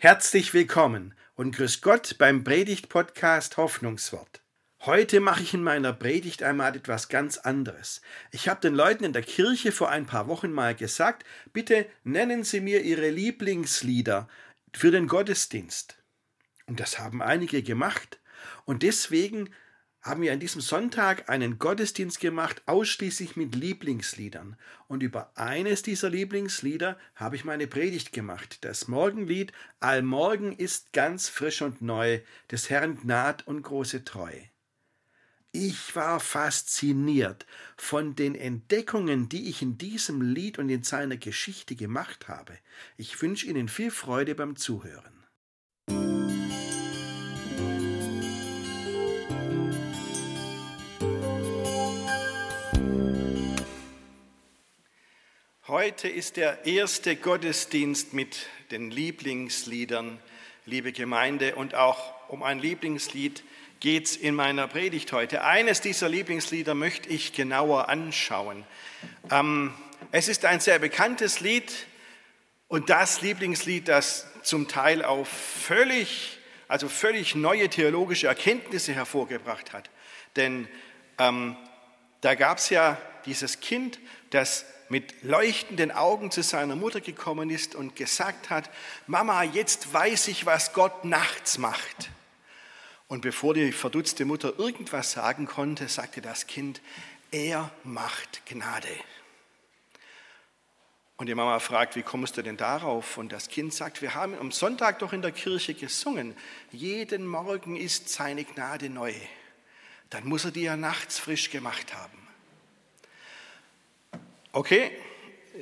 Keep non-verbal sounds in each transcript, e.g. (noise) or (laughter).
Herzlich willkommen und grüß Gott beim Predigt-Podcast Hoffnungswort. Heute mache ich in meiner Predigt einmal etwas ganz anderes. Ich habe den Leuten in der Kirche vor ein paar Wochen mal gesagt, bitte nennen Sie mir Ihre Lieblingslieder für den Gottesdienst. Und das haben einige gemacht. Und deswegen haben wir an diesem Sonntag einen Gottesdienst gemacht, ausschließlich mit Lieblingsliedern. Und über eines dieser Lieblingslieder habe ich meine Predigt gemacht. Das Morgenlied Allmorgen ist ganz frisch und neu, des Herrn Gnad und große Treu. Ich war fasziniert von den Entdeckungen, die ich in diesem Lied und in seiner Geschichte gemacht habe. Ich wünsche Ihnen viel Freude beim Zuhören. Heute ist der erste Gottesdienst mit den Lieblingsliedern, liebe Gemeinde, und auch um ein Lieblingslied geht es in meiner Predigt heute. Eines dieser Lieblingslieder möchte ich genauer anschauen. Ähm, es ist ein sehr bekanntes Lied und das Lieblingslied, das zum Teil auf völlig, also völlig neue theologische Erkenntnisse hervorgebracht hat. Denn ähm, da gab es ja dieses Kind, das mit leuchtenden Augen zu seiner Mutter gekommen ist und gesagt hat, Mama, jetzt weiß ich, was Gott nachts macht. Und bevor die verdutzte Mutter irgendwas sagen konnte, sagte das Kind, er macht Gnade. Und die Mama fragt, wie kommst du denn darauf? Und das Kind sagt, wir haben am Sonntag doch in der Kirche gesungen, jeden Morgen ist seine Gnade neu. Dann muss er die ja nachts frisch gemacht haben. Okay,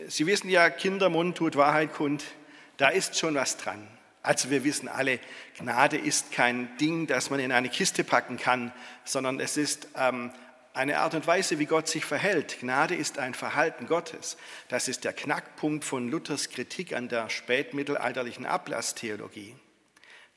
Sie wissen ja, Kindermund tut Wahrheit kund, da ist schon was dran. Also wir wissen alle, Gnade ist kein Ding, das man in eine Kiste packen kann, sondern es ist ähm, eine Art und Weise, wie Gott sich verhält. Gnade ist ein Verhalten Gottes. Das ist der Knackpunkt von Luthers Kritik an der spätmittelalterlichen Ablasstheologie.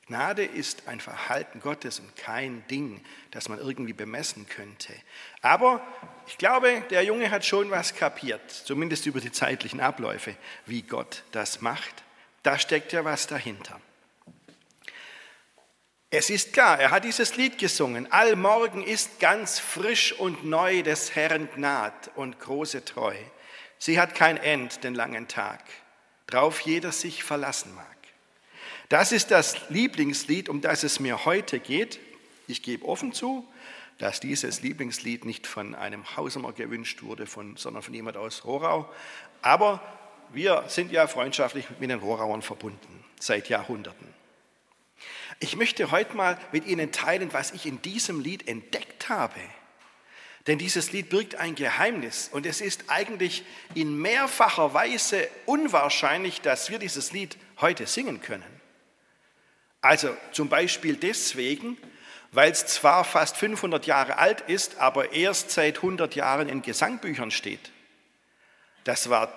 Gnade ist ein Verhalten Gottes und kein Ding, das man irgendwie bemessen könnte. Aber ich glaube, der Junge hat schon was kapiert, zumindest über die zeitlichen Abläufe, wie Gott das macht. Da steckt ja was dahinter. Es ist klar, er hat dieses Lied gesungen. Allmorgen ist ganz frisch und neu des Herrn Gnad und große Treu. Sie hat kein End, den langen Tag, drauf jeder sich verlassen mag. Das ist das Lieblingslied, um das es mir heute geht. Ich gebe offen zu, dass dieses Lieblingslied nicht von einem Hausamer gewünscht wurde, von, sondern von jemand aus Rohrau. Aber wir sind ja freundschaftlich mit den Rohrauern verbunden, seit Jahrhunderten. Ich möchte heute mal mit Ihnen teilen, was ich in diesem Lied entdeckt habe. Denn dieses Lied birgt ein Geheimnis und es ist eigentlich in mehrfacher Weise unwahrscheinlich, dass wir dieses Lied heute singen können. Also zum Beispiel deswegen, weil es zwar fast 500 Jahre alt ist, aber erst seit 100 Jahren in Gesangbüchern steht. Das war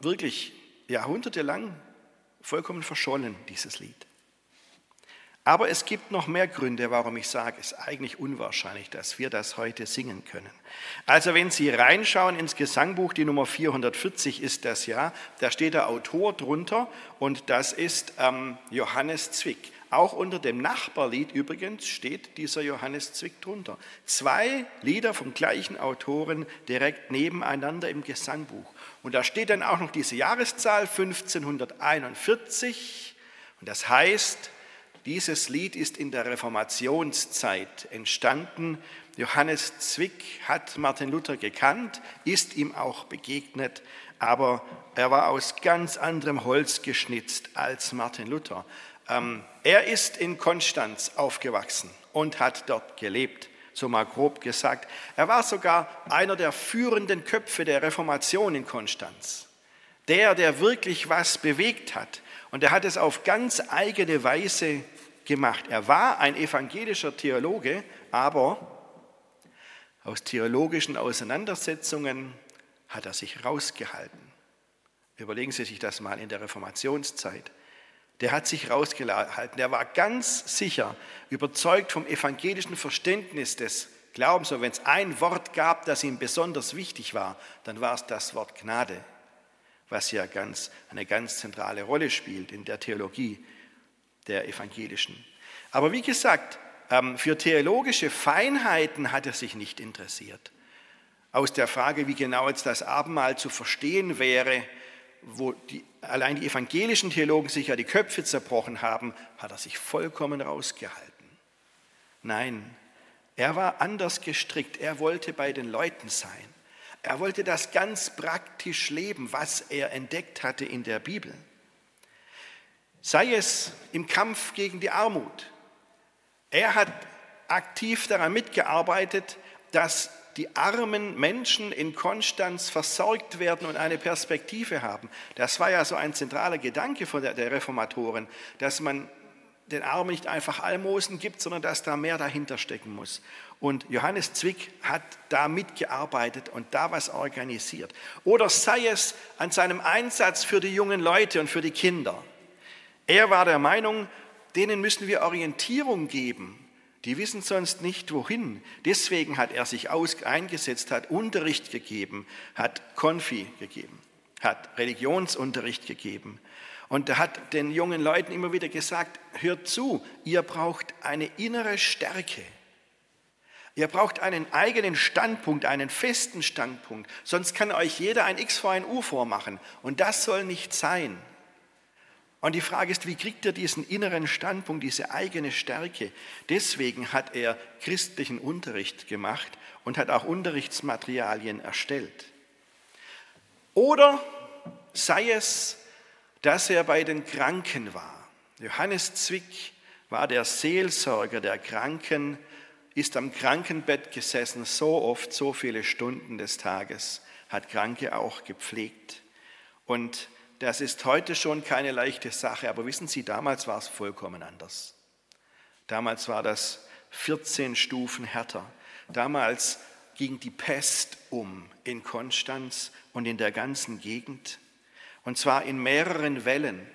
wirklich jahrhundertelang vollkommen verschollen, dieses Lied. Aber es gibt noch mehr Gründe, warum ich sage, es ist eigentlich unwahrscheinlich, dass wir das heute singen können. Also wenn Sie reinschauen ins Gesangbuch, die Nummer 440 ist das ja, da steht der Autor drunter und das ist ähm, Johannes Zwick. Auch unter dem Nachbarlied übrigens steht dieser Johannes Zwick drunter. Zwei Lieder vom gleichen Autoren direkt nebeneinander im Gesangbuch. Und da steht dann auch noch diese Jahreszahl 1541. Und das heißt, dieses Lied ist in der Reformationszeit entstanden. Johannes Zwick hat Martin Luther gekannt, ist ihm auch begegnet, aber er war aus ganz anderem Holz geschnitzt als Martin Luther. Ähm, er ist in Konstanz aufgewachsen und hat dort gelebt, so mal grob gesagt. Er war sogar einer der führenden Köpfe der Reformation in Konstanz. Der, der wirklich was bewegt hat. Und er hat es auf ganz eigene Weise gemacht. Er war ein evangelischer Theologe, aber aus theologischen Auseinandersetzungen hat er sich rausgehalten. Überlegen Sie sich das mal in der Reformationszeit der hat sich rausgehalten. Der war ganz sicher, überzeugt vom evangelischen Verständnis des Glaubens. Und wenn es ein Wort gab, das ihm besonders wichtig war, dann war es das Wort Gnade, was ja ganz, eine ganz zentrale Rolle spielt in der Theologie der evangelischen. Aber wie gesagt, ähm, für theologische Feinheiten hat er sich nicht interessiert. Aus der Frage, wie genau jetzt das Abendmahl zu verstehen wäre, wo die, allein die evangelischen Theologen sich ja die Köpfe zerbrochen haben, hat er sich vollkommen rausgehalten. Nein, er war anders gestrickt. Er wollte bei den Leuten sein. Er wollte das ganz praktisch leben, was er entdeckt hatte in der Bibel. Sei es im Kampf gegen die Armut. Er hat aktiv daran mitgearbeitet, dass die armen Menschen in Konstanz versorgt werden und eine Perspektive haben. Das war ja so ein zentraler Gedanke von der, der Reformatoren, dass man den Armen nicht einfach Almosen gibt, sondern dass da mehr dahinter stecken muss. Und Johannes Zwick hat da mitgearbeitet und da was organisiert. Oder sei es an seinem Einsatz für die jungen Leute und für die Kinder. Er war der Meinung, denen müssen wir Orientierung geben. Die wissen sonst nicht wohin. Deswegen hat er sich aus, eingesetzt, hat Unterricht gegeben, hat Konfi gegeben, hat Religionsunterricht gegeben. Und er hat den jungen Leuten immer wieder gesagt, hört zu, ihr braucht eine innere Stärke. Ihr braucht einen eigenen Standpunkt, einen festen Standpunkt. Sonst kann euch jeder ein X vor ein U vormachen. Und das soll nicht sein. Und die Frage ist, wie kriegt er diesen inneren Standpunkt, diese eigene Stärke? Deswegen hat er christlichen Unterricht gemacht und hat auch Unterrichtsmaterialien erstellt. Oder sei es, dass er bei den Kranken war. Johannes Zwick war der Seelsorger der Kranken, ist am Krankenbett gesessen, so oft, so viele Stunden des Tages, hat Kranke auch gepflegt. Und das ist heute schon keine leichte Sache, aber wissen Sie, damals war es vollkommen anders. Damals war das 14 Stufen härter. Damals ging die Pest um in Konstanz und in der ganzen Gegend, und zwar in mehreren Wellen.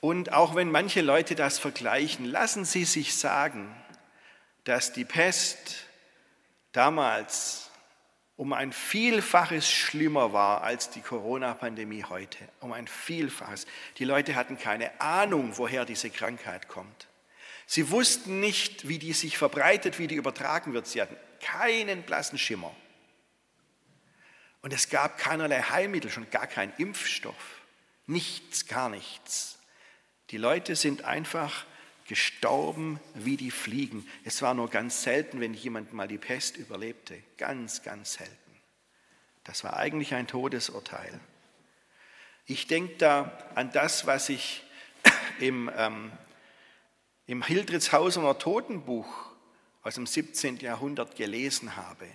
Und auch wenn manche Leute das vergleichen, lassen Sie sich sagen, dass die Pest damals um ein Vielfaches schlimmer war als die Corona-Pandemie heute. Um ein Vielfaches. Die Leute hatten keine Ahnung, woher diese Krankheit kommt. Sie wussten nicht, wie die sich verbreitet, wie die übertragen wird. Sie hatten keinen blassen Schimmer. Und es gab keinerlei Heilmittel, schon gar keinen Impfstoff. Nichts, gar nichts. Die Leute sind einfach gestorben wie die Fliegen. Es war nur ganz selten, wenn jemand mal die Pest überlebte. Ganz, ganz selten. Das war eigentlich ein Todesurteil. Ich denke da an das, was ich (coughs) im, ähm, im Hildritzhausener Totenbuch aus dem 17. Jahrhundert gelesen habe.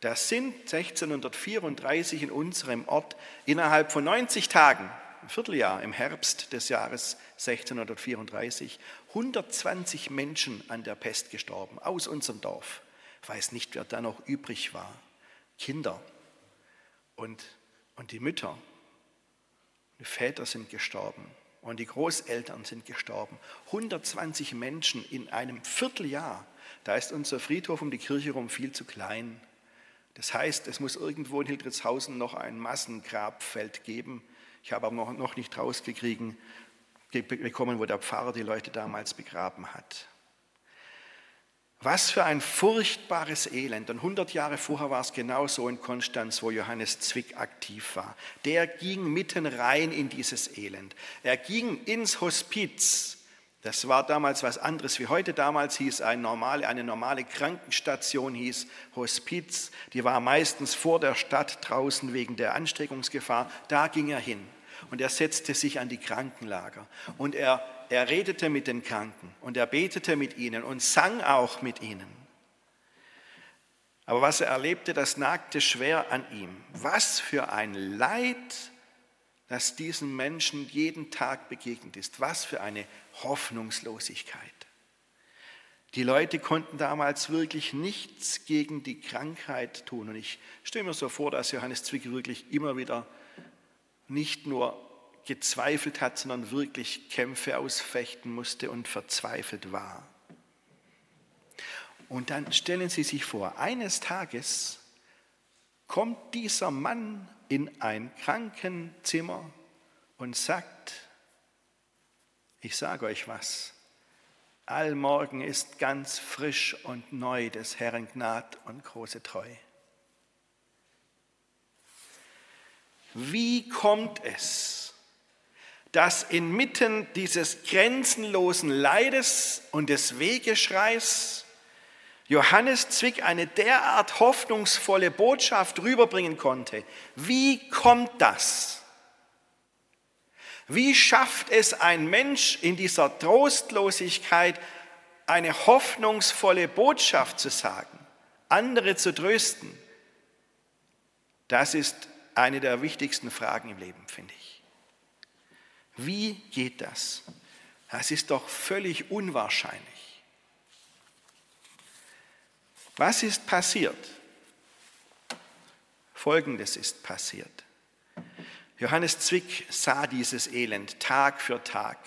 Da sind 1634 in unserem Ort innerhalb von 90 Tagen ein Vierteljahr im Herbst des Jahres 1634 120 Menschen an der Pest gestorben aus unserem Dorf. Ich weiß nicht, wer da noch übrig war. Kinder und, und die Mütter. Die Väter sind gestorben und die Großeltern sind gestorben. 120 Menschen in einem Vierteljahr. Da ist unser Friedhof um die Kirche herum viel zu klein. Das heißt, es muss irgendwo in Hildritzhausen noch ein Massengrabfeld geben, ich habe aber noch nicht rausgekriegen, bekommen, wo der Pfarrer die Leute damals begraben hat. Was für ein furchtbares Elend. Und 100 Jahre vorher war es genauso in Konstanz, wo Johannes Zwick aktiv war. Der ging mitten rein in dieses Elend. Er ging ins Hospiz. Das war damals was anderes wie heute. Damals hieß eine normale, eine normale Krankenstation, hieß Hospiz. Die war meistens vor der Stadt draußen wegen der Ansteckungsgefahr. Da ging er hin und er setzte sich an die Krankenlager und er, er redete mit den Kranken und er betete mit ihnen und sang auch mit ihnen. Aber was er erlebte, das nagte schwer an ihm. Was für ein Leid, das diesen Menschen jeden Tag begegnet ist. Was für eine Hoffnungslosigkeit. Die Leute konnten damals wirklich nichts gegen die Krankheit tun. Und ich stelle mir so vor, dass Johannes Zwick wirklich immer wieder nicht nur gezweifelt hat, sondern wirklich Kämpfe ausfechten musste und verzweifelt war. Und dann stellen Sie sich vor, eines Tages kommt dieser Mann in ein Krankenzimmer und sagt, Ich sage euch was. Allmorgen ist ganz frisch und neu des Herrn Gnad und große Treu. Wie kommt es, dass inmitten dieses grenzenlosen Leides und des Wegeschreis Johannes Zwick eine derart hoffnungsvolle Botschaft rüberbringen konnte? Wie kommt das? Wie schafft es ein Mensch in dieser Trostlosigkeit eine hoffnungsvolle Botschaft zu sagen, andere zu trösten? Das ist eine der wichtigsten Fragen im Leben, finde ich. Wie geht das? Das ist doch völlig unwahrscheinlich. Was ist passiert? Folgendes ist passiert. Johannes Zwick sah dieses Elend Tag für Tag.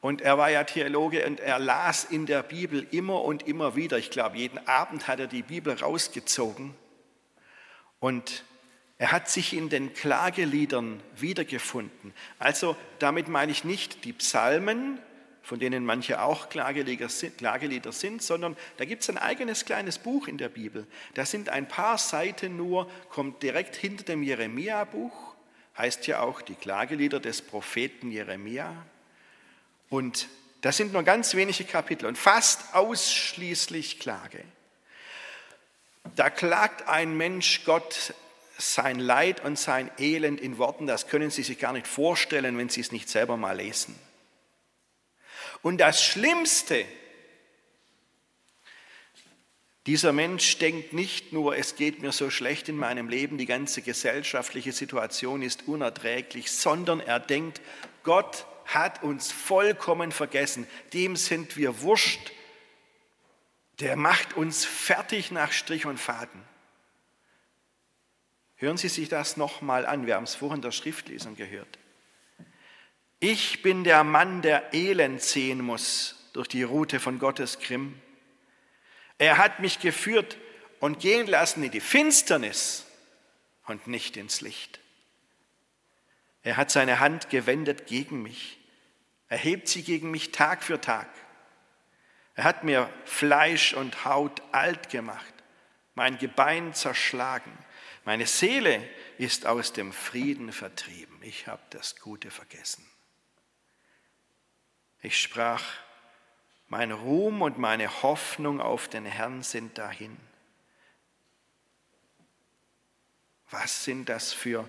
Und er war ja Theologe und er las in der Bibel immer und immer wieder. Ich glaube, jeden Abend hat er die Bibel rausgezogen. Und er hat sich in den Klageliedern wiedergefunden. Also damit meine ich nicht die Psalmen, von denen manche auch Klagelieder sind, sondern da gibt es ein eigenes kleines Buch in der Bibel. Da sind ein paar Seiten nur, kommt direkt hinter dem Jeremia-Buch heißt ja auch die Klagelieder des Propheten Jeremia. Und das sind nur ganz wenige Kapitel und fast ausschließlich Klage. Da klagt ein Mensch Gott sein Leid und sein Elend in Worten, das können Sie sich gar nicht vorstellen, wenn Sie es nicht selber mal lesen. Und das Schlimmste dieser Mensch denkt nicht nur, es geht mir so schlecht in meinem Leben, die ganze gesellschaftliche Situation ist unerträglich, sondern er denkt, Gott hat uns vollkommen vergessen, dem sind wir wurscht, der macht uns fertig nach Strich und Faden. Hören Sie sich das nochmal an, wir haben es vorhin in der Schriftlesung gehört. Ich bin der Mann, der Elend sehen muss durch die Route von Gottes Grimm. Er hat mich geführt und gehen lassen in die Finsternis und nicht ins Licht. Er hat seine Hand gewendet gegen mich. Er hebt sie gegen mich Tag für Tag. Er hat mir Fleisch und Haut alt gemacht, mein Gebein zerschlagen. Meine Seele ist aus dem Frieden vertrieben. Ich habe das Gute vergessen. Ich sprach, mein Ruhm und meine Hoffnung auf den Herrn sind dahin. Was sind das für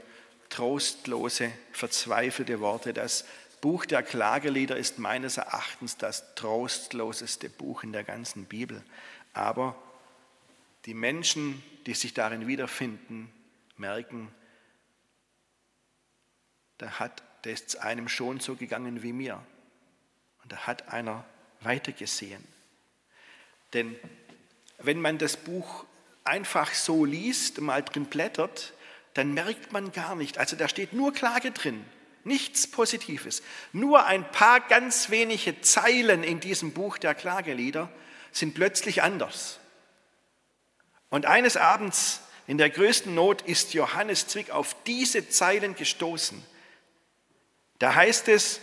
trostlose, verzweifelte Worte? Das Buch der Klagelieder ist meines Erachtens das trostloseste Buch in der ganzen Bibel. Aber die Menschen, die sich darin wiederfinden, merken, da hat, es einem schon so gegangen wie mir. Und da hat einer weitergesehen. Denn wenn man das Buch einfach so liest, mal drin blättert, dann merkt man gar nicht, also da steht nur Klage drin, nichts Positives. Nur ein paar ganz wenige Zeilen in diesem Buch der Klagelieder sind plötzlich anders. Und eines Abends in der größten Not ist Johannes Zwick auf diese Zeilen gestoßen. Da heißt es,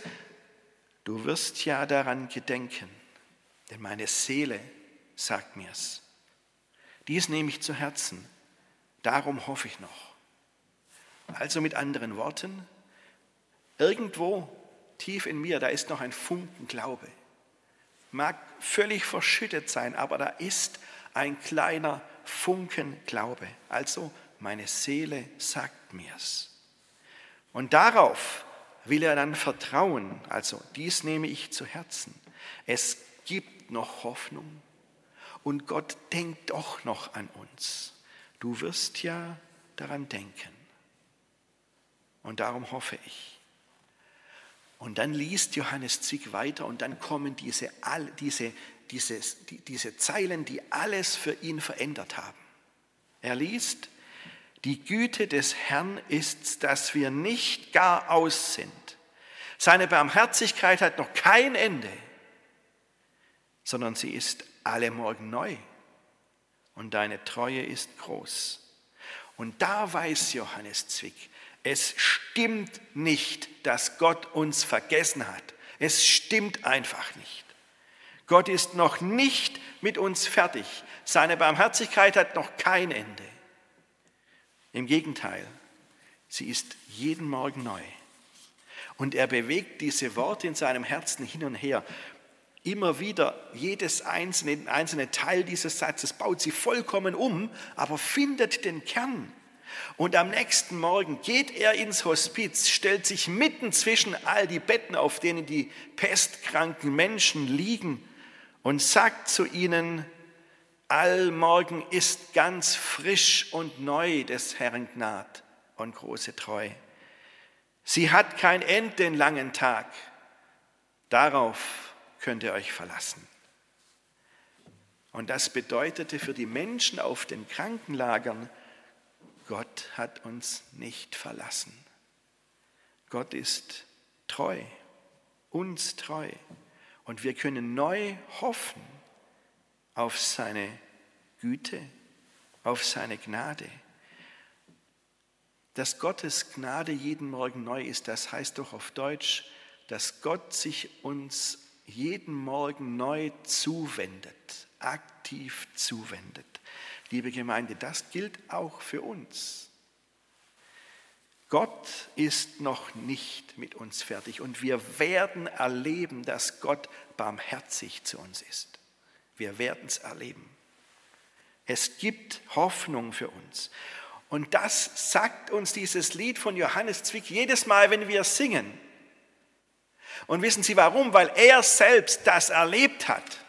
Du wirst ja daran gedenken, denn meine Seele sagt mir's. Dies nehme ich zu Herzen, darum hoffe ich noch. Also mit anderen Worten, irgendwo tief in mir, da ist noch ein Funken Glaube. Mag völlig verschüttet sein, aber da ist ein kleiner Funken Glaube. Also meine Seele sagt mir's. Und darauf will er dann vertrauen. Also dies nehme ich zu Herzen. Es gibt noch Hoffnung und Gott denkt doch noch an uns. Du wirst ja daran denken. Und darum hoffe ich. Und dann liest Johannes Zick weiter und dann kommen diese, diese, diese, diese Zeilen, die alles für ihn verändert haben. Er liest, die Güte des Herrn ist, dass wir nicht gar aus sind. Seine Barmherzigkeit hat noch kein Ende, sondern sie ist alle Morgen neu. Und deine Treue ist groß. Und da weiß Johannes Zwick, es stimmt nicht, dass Gott uns vergessen hat. Es stimmt einfach nicht. Gott ist noch nicht mit uns fertig. Seine Barmherzigkeit hat noch kein Ende. Im Gegenteil, sie ist jeden Morgen neu. Und er bewegt diese Worte in seinem Herzen hin und her. Immer wieder, jedes einzelne, einzelne Teil dieses Satzes baut sie vollkommen um, aber findet den Kern. Und am nächsten Morgen geht er ins Hospiz, stellt sich mitten zwischen all die Betten, auf denen die pestkranken Menschen liegen, und sagt zu ihnen, Allmorgen ist ganz frisch und neu des Herrn Gnad und große Treu. Sie hat kein Ende den langen Tag. Darauf könnt ihr euch verlassen. Und das bedeutete für die Menschen auf den Krankenlagern, Gott hat uns nicht verlassen. Gott ist treu, uns treu. Und wir können neu hoffen auf seine Güte, auf seine Gnade. Dass Gottes Gnade jeden Morgen neu ist, das heißt doch auf Deutsch, dass Gott sich uns jeden Morgen neu zuwendet, aktiv zuwendet. Liebe Gemeinde, das gilt auch für uns. Gott ist noch nicht mit uns fertig und wir werden erleben, dass Gott barmherzig zu uns ist. Wir werden es erleben. Es gibt Hoffnung für uns. Und das sagt uns dieses Lied von Johannes Zwick jedes Mal, wenn wir singen. Und wissen Sie warum? Weil er selbst das erlebt hat.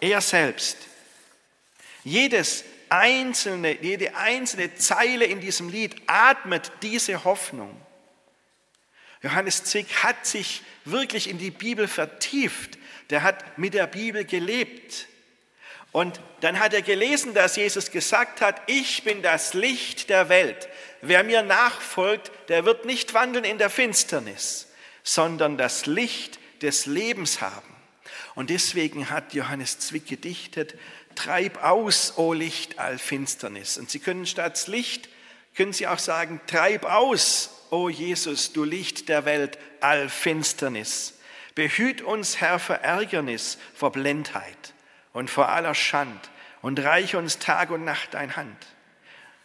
Er selbst. Jedes einzelne, jede einzelne Zeile in diesem Lied atmet diese Hoffnung. Johannes Zwick hat sich wirklich in die Bibel vertieft. Der hat mit der Bibel gelebt. Und dann hat er gelesen, dass Jesus gesagt hat, ich bin das Licht der Welt. Wer mir nachfolgt, der wird nicht wandeln in der Finsternis, sondern das Licht des Lebens haben. Und deswegen hat Johannes Zwick gedichtet, treib aus, o Licht, all Finsternis. Und Sie können statt Licht, können Sie auch sagen, treib aus, o Jesus, du Licht der Welt, all Finsternis. Behüt uns, Herr, vor Ärgernis, vor Blendheit und vor aller Schand und reich uns Tag und Nacht dein Hand.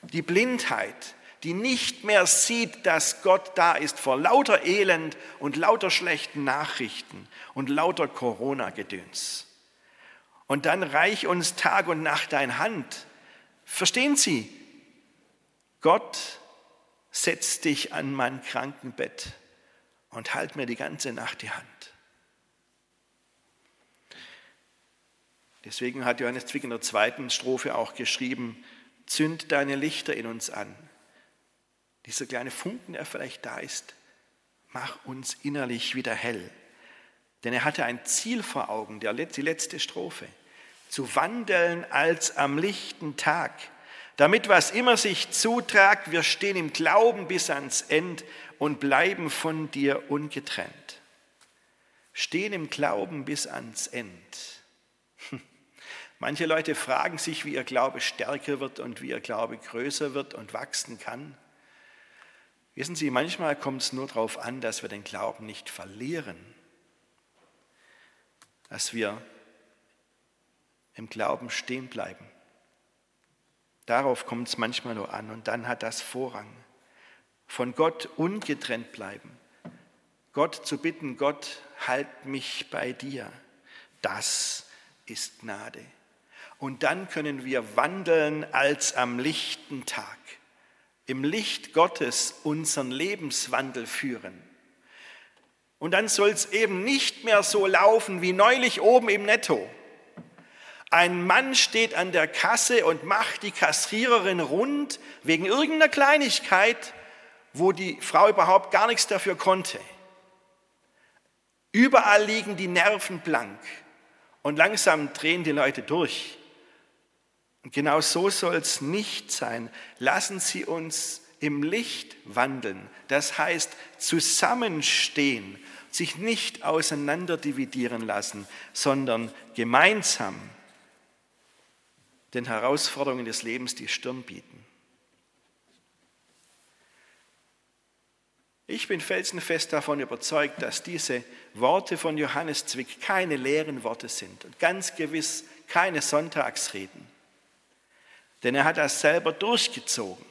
Die Blindheit, die nicht mehr sieht, dass Gott da ist vor lauter Elend und lauter schlechten Nachrichten und lauter Corona-Gedöns. Und dann reich uns Tag und Nacht dein Hand. Verstehen Sie? Gott setzt dich an mein Krankenbett und halt mir die ganze Nacht die Hand. Deswegen hat Johannes Zwick in der zweiten Strophe auch geschrieben, zünd deine Lichter in uns an. Dieser kleine Funken, der vielleicht da ist, mach uns innerlich wieder hell. Denn er hatte ein Ziel vor Augen, die letzte Strophe, zu wandeln als am lichten Tag, damit was immer sich zutragt, wir stehen im Glauben bis ans End und bleiben von dir ungetrennt. Stehen im Glauben bis ans End. (laughs) Manche Leute fragen sich, wie ihr Glaube stärker wird und wie ihr Glaube größer wird und wachsen kann. Wissen Sie, manchmal kommt es nur darauf an, dass wir den Glauben nicht verlieren, dass wir im Glauben stehen bleiben. Darauf kommt es manchmal nur an und dann hat das Vorrang. Von Gott ungetrennt bleiben. Gott zu bitten, Gott, halt mich bei dir. Das ist Gnade. Und dann können wir wandeln als am lichten Tag, im Licht Gottes unseren Lebenswandel führen. Und dann soll es eben nicht mehr so laufen wie neulich oben im Netto. Ein Mann steht an der Kasse und macht die Kassiererin rund wegen irgendeiner Kleinigkeit, wo die Frau überhaupt gar nichts dafür konnte. Überall liegen die Nerven blank und langsam drehen die Leute durch. Und genau so soll es nicht sein. Lassen Sie uns im Licht wandeln. Das heißt zusammenstehen, sich nicht auseinanderdividieren lassen, sondern gemeinsam den Herausforderungen des Lebens die Stirn bieten. Ich bin felsenfest davon überzeugt, dass diese Worte von Johannes Zwick keine leeren Worte sind und ganz gewiss keine Sonntagsreden. Denn er hat das selber durchgezogen.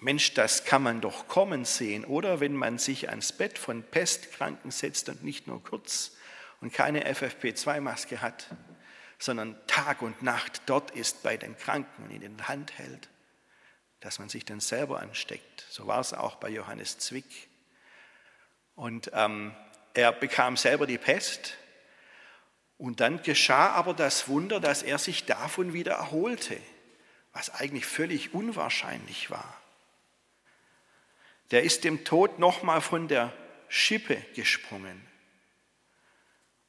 Mensch, das kann man doch kommen sehen, oder wenn man sich ans Bett von Pestkranken setzt und nicht nur kurz und keine FFP2-Maske hat, sondern Tag und Nacht dort ist bei den Kranken und in den Hand hält dass man sich dann selber ansteckt. So war es auch bei Johannes Zwick. Und ähm, er bekam selber die Pest. Und dann geschah aber das Wunder, dass er sich davon wieder erholte, was eigentlich völlig unwahrscheinlich war. Der ist dem Tod nochmal von der Schippe gesprungen.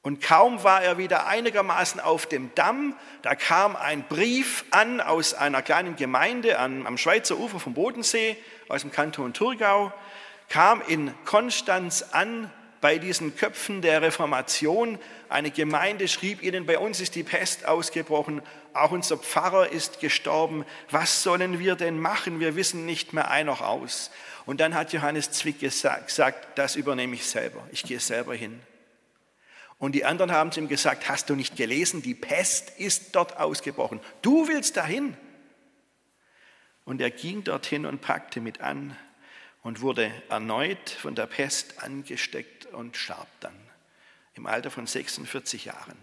Und kaum war er wieder einigermaßen auf dem Damm, da kam ein Brief an aus einer kleinen Gemeinde am Schweizer Ufer vom Bodensee, aus dem Kanton Thurgau, kam in Konstanz an bei diesen Köpfen der Reformation. Eine Gemeinde schrieb ihnen, bei uns ist die Pest ausgebrochen, auch unser Pfarrer ist gestorben. Was sollen wir denn machen? Wir wissen nicht mehr ein noch aus. Und dann hat Johannes Zwick gesagt, das übernehme ich selber. Ich gehe selber hin. Und die anderen haben zu ihm gesagt, hast du nicht gelesen, die Pest ist dort ausgebrochen. Du willst dahin. Und er ging dorthin und packte mit an und wurde erneut von der Pest angesteckt und starb dann im Alter von 46 Jahren.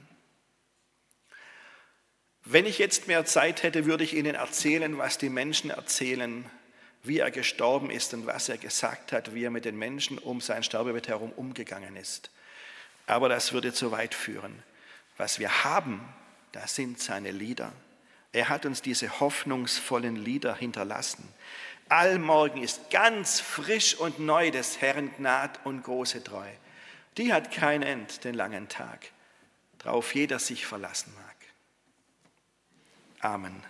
Wenn ich jetzt mehr Zeit hätte, würde ich Ihnen erzählen, was die Menschen erzählen, wie er gestorben ist und was er gesagt hat, wie er mit den Menschen um sein Sterbebett herum umgegangen ist. Aber das würde zu weit führen. Was wir haben, das sind seine Lieder. Er hat uns diese hoffnungsvollen Lieder hinterlassen. Allmorgen ist ganz frisch und neu des Herrn Gnad und große Treu. Die hat kein End, den langen Tag, drauf jeder sich verlassen mag. Amen.